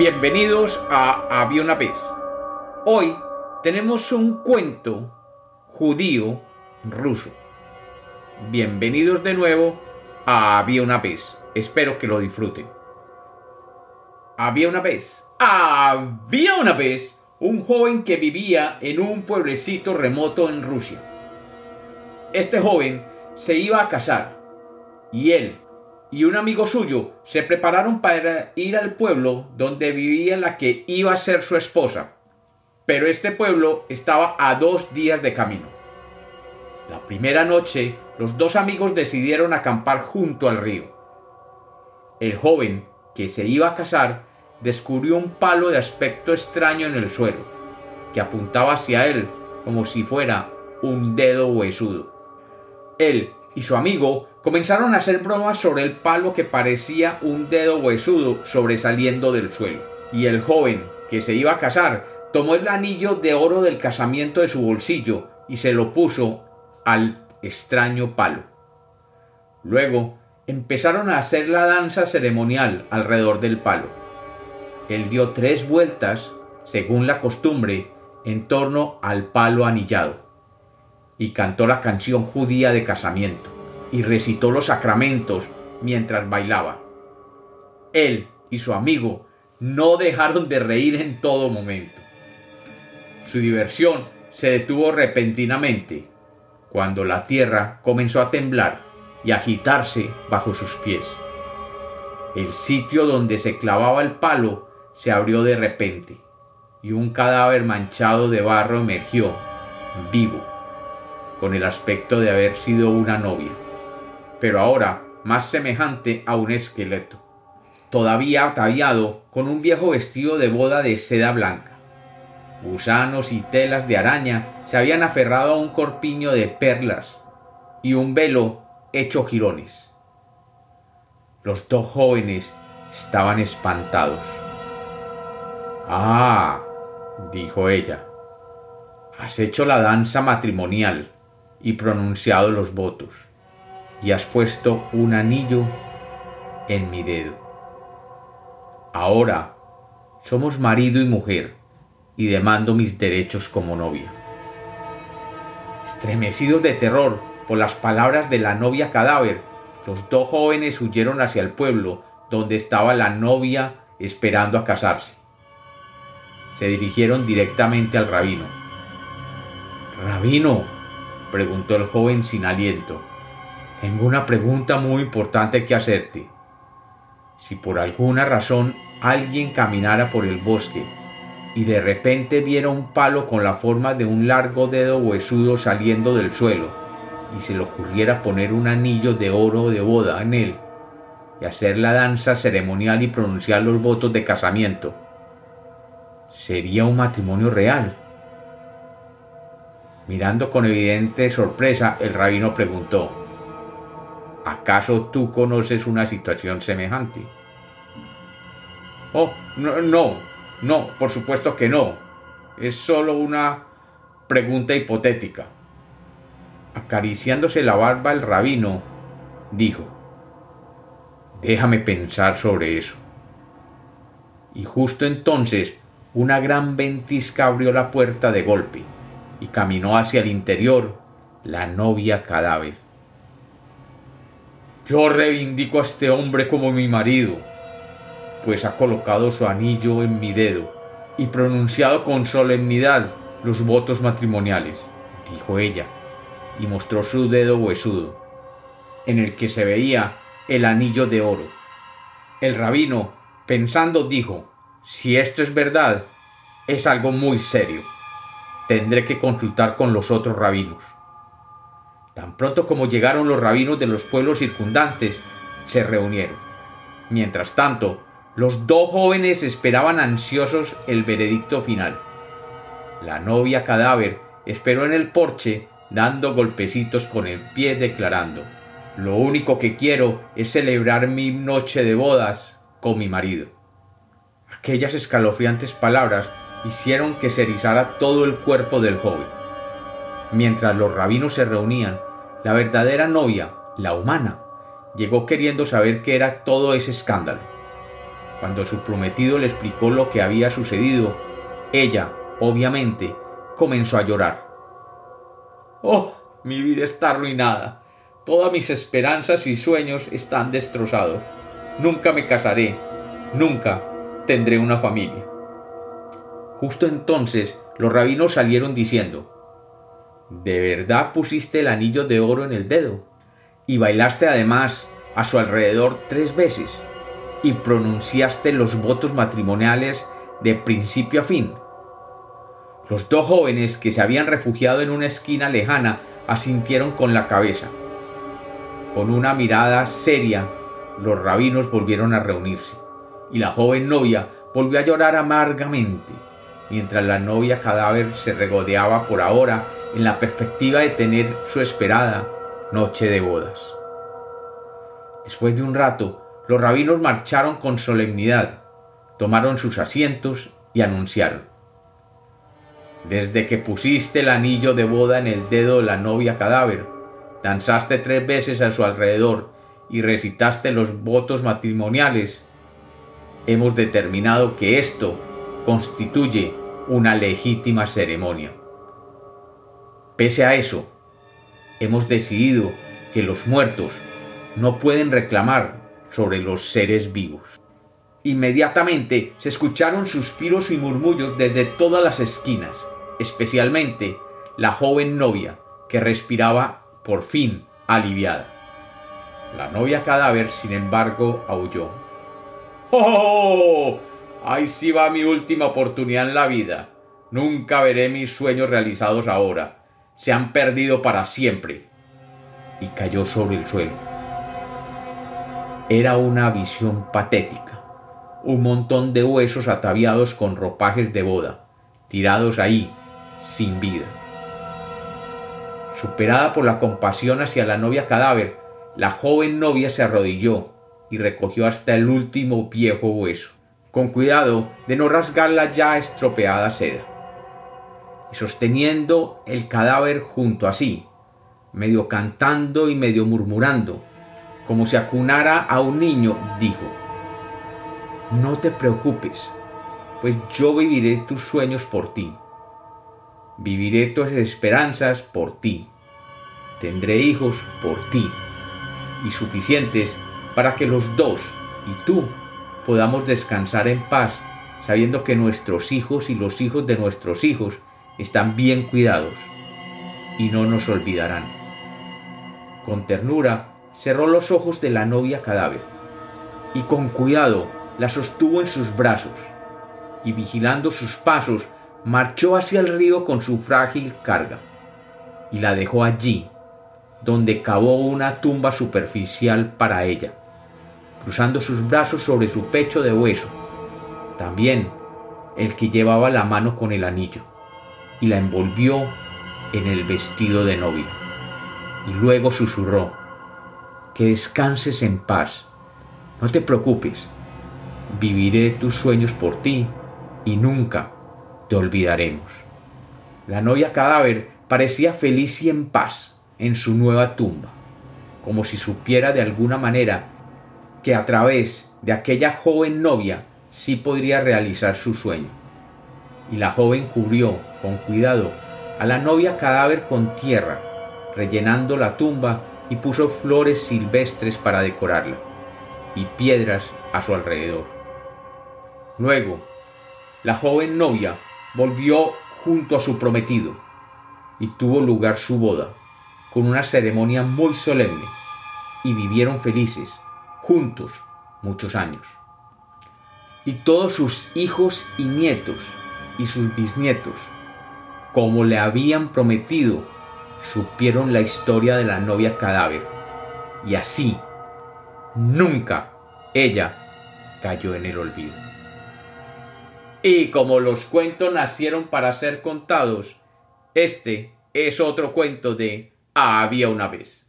Bienvenidos a Había una vez. Hoy tenemos un cuento judío ruso. Bienvenidos de nuevo a Había una vez. Espero que lo disfruten. Había una vez. Había una vez un joven que vivía en un pueblecito remoto en Rusia. Este joven se iba a casar y él y un amigo suyo se prepararon para ir al pueblo donde vivía la que iba a ser su esposa. Pero este pueblo estaba a dos días de camino. La primera noche, los dos amigos decidieron acampar junto al río. El joven, que se iba a casar, descubrió un palo de aspecto extraño en el suelo, que apuntaba hacia él como si fuera un dedo huesudo. Él y su amigo comenzaron a hacer bromas sobre el palo que parecía un dedo huesudo sobresaliendo del suelo. Y el joven, que se iba a casar, tomó el anillo de oro del casamiento de su bolsillo y se lo puso al extraño palo. Luego empezaron a hacer la danza ceremonial alrededor del palo. Él dio tres vueltas, según la costumbre, en torno al palo anillado y cantó la canción judía de casamiento y recitó los sacramentos mientras bailaba. Él y su amigo no dejaron de reír en todo momento. Su diversión se detuvo repentinamente cuando la tierra comenzó a temblar y agitarse bajo sus pies. El sitio donde se clavaba el palo se abrió de repente y un cadáver manchado de barro emergió, vivo con el aspecto de haber sido una novia, pero ahora más semejante a un esqueleto, todavía ataviado con un viejo vestido de boda de seda blanca. Gusanos y telas de araña se habían aferrado a un corpiño de perlas y un velo hecho jirones. Los dos jóvenes estaban espantados. Ah, dijo ella, has hecho la danza matrimonial y pronunciado los votos, y has puesto un anillo en mi dedo. Ahora somos marido y mujer, y demando mis derechos como novia. Estremecidos de terror por las palabras de la novia cadáver, los dos jóvenes huyeron hacia el pueblo donde estaba la novia esperando a casarse. Se dirigieron directamente al rabino. Rabino, preguntó el joven sin aliento. Tengo una pregunta muy importante que hacerte. Si por alguna razón alguien caminara por el bosque y de repente viera un palo con la forma de un largo dedo huesudo saliendo del suelo y se le ocurriera poner un anillo de oro de boda en él y hacer la danza ceremonial y pronunciar los votos de casamiento, ¿sería un matrimonio real? Mirando con evidente sorpresa, el rabino preguntó, ¿acaso tú conoces una situación semejante? Oh, no, no, no, por supuesto que no. Es solo una pregunta hipotética. Acariciándose la barba el rabino, dijo, déjame pensar sobre eso. Y justo entonces una gran ventisca abrió la puerta de golpe y caminó hacia el interior la novia cadáver. Yo reivindico a este hombre como mi marido, pues ha colocado su anillo en mi dedo y pronunciado con solemnidad los votos matrimoniales, dijo ella, y mostró su dedo huesudo, en el que se veía el anillo de oro. El rabino, pensando, dijo, si esto es verdad, es algo muy serio tendré que consultar con los otros rabinos. Tan pronto como llegaron los rabinos de los pueblos circundantes, se reunieron. Mientras tanto, los dos jóvenes esperaban ansiosos el veredicto final. La novia cadáver esperó en el porche dando golpecitos con el pie declarando, lo único que quiero es celebrar mi noche de bodas con mi marido. Aquellas escalofriantes palabras hicieron que se erizara todo el cuerpo del joven. Mientras los rabinos se reunían, la verdadera novia, la humana, llegó queriendo saber qué era todo ese escándalo. Cuando su prometido le explicó lo que había sucedido, ella, obviamente, comenzó a llorar. Oh, mi vida está arruinada. Todas mis esperanzas y sueños están destrozados. Nunca me casaré. Nunca tendré una familia. Justo entonces los rabinos salieron diciendo, ¿De verdad pusiste el anillo de oro en el dedo? Y bailaste además a su alrededor tres veces y pronunciaste los votos matrimoniales de principio a fin. Los dos jóvenes que se habían refugiado en una esquina lejana asintieron con la cabeza. Con una mirada seria, los rabinos volvieron a reunirse, y la joven novia volvió a llorar amargamente, mientras la novia cadáver se regodeaba por ahora en la perspectiva de tener su esperada noche de bodas. Después de un rato, los rabinos marcharon con solemnidad, tomaron sus asientos y anunciaron. Desde que pusiste el anillo de boda en el dedo de la novia cadáver, danzaste tres veces a su alrededor y recitaste los votos matrimoniales, hemos determinado que esto constituye una legítima ceremonia. Pese a eso, hemos decidido que los muertos no pueden reclamar sobre los seres vivos. Inmediatamente se escucharon suspiros y murmullos desde todas las esquinas, especialmente la joven novia, que respiraba por fin aliviada. La novia cadáver, sin embargo, aulló. ¡Oh! Ahí sí va mi última oportunidad en la vida. Nunca veré mis sueños realizados ahora. Se han perdido para siempre. Y cayó sobre el suelo era una visión patética. Un montón de huesos ataviados con ropajes de boda, tirados ahí, sin vida. Superada por la compasión hacia la novia cadáver, la joven novia se arrodilló y recogió hasta el último viejo hueso, con cuidado de no rasgar la ya estropeada seda. Y sosteniendo el cadáver junto a sí, medio cantando y medio murmurando, como si acunara a un niño, dijo, No te preocupes, pues yo viviré tus sueños por ti. Viviré tus esperanzas por ti. Tendré hijos por ti, y suficientes para que los dos y tú podamos descansar en paz, sabiendo que nuestros hijos y los hijos de nuestros hijos están bien cuidados y no nos olvidarán. Con ternura cerró los ojos de la novia cadáver y con cuidado la sostuvo en sus brazos y vigilando sus pasos marchó hacia el río con su frágil carga y la dejó allí donde cavó una tumba superficial para ella, cruzando sus brazos sobre su pecho de hueso, también el que llevaba la mano con el anillo, y la envolvió en el vestido de novia. Y luego susurró, que descanses en paz. No te preocupes, viviré tus sueños por ti y nunca te olvidaremos. La novia cadáver parecía feliz y en paz en su nueva tumba, como si supiera de alguna manera que a través de aquella joven novia sí podría realizar su sueño. Y la joven cubrió con cuidado a la novia cadáver con tierra, rellenando la tumba y puso flores silvestres para decorarla y piedras a su alrededor. Luego, la joven novia volvió junto a su prometido y tuvo lugar su boda, con una ceremonia muy solemne, y vivieron felices, juntos, muchos años. Y todos sus hijos y nietos y sus bisnietos, como le habían prometido, supieron la historia de la novia cadáver. Y así, nunca ella cayó en el olvido. Y como los cuentos nacieron para ser contados, este es otro cuento de Había una vez.